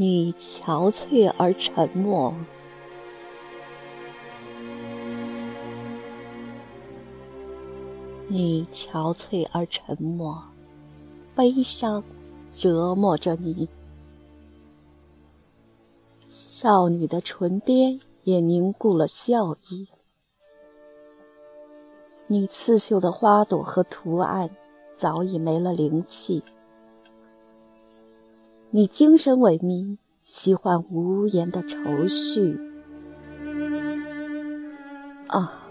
你憔悴而沉默，你憔悴而沉默，悲伤折磨着你。少女的唇边也凝固了笑意。你刺绣的花朵和图案早已没了灵气。你精神萎靡，喜欢无言的愁绪。啊，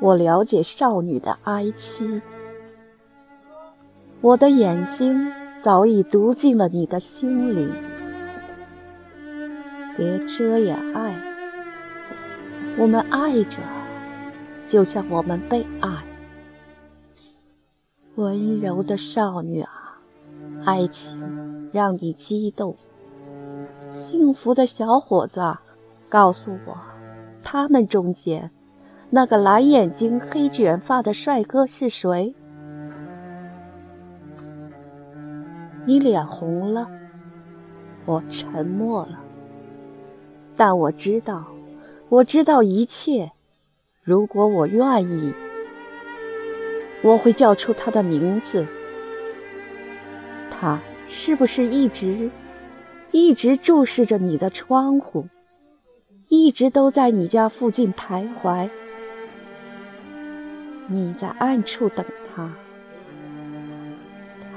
我了解少女的哀戚。我的眼睛早已读进了你的心里。别遮掩爱，我们爱着，就像我们被爱。温柔的少女啊，爱情。让你激动，幸福的小伙子，告诉我，他们中间那个蓝眼睛、黑卷发的帅哥是谁？你脸红了，我沉默了，但我知道，我知道一切。如果我愿意，我会叫出他的名字。他。是不是一直一直注视着你的窗户，一直都在你家附近徘徊？你在暗处等他，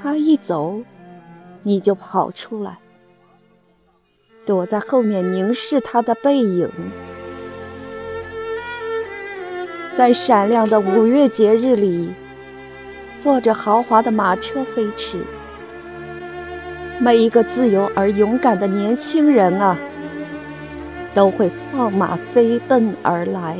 他一走，你就跑出来，躲在后面凝视他的背影。在闪亮的五月节日里，坐着豪华的马车飞驰。每一个自由而勇敢的年轻人啊，都会放马飞奔而来。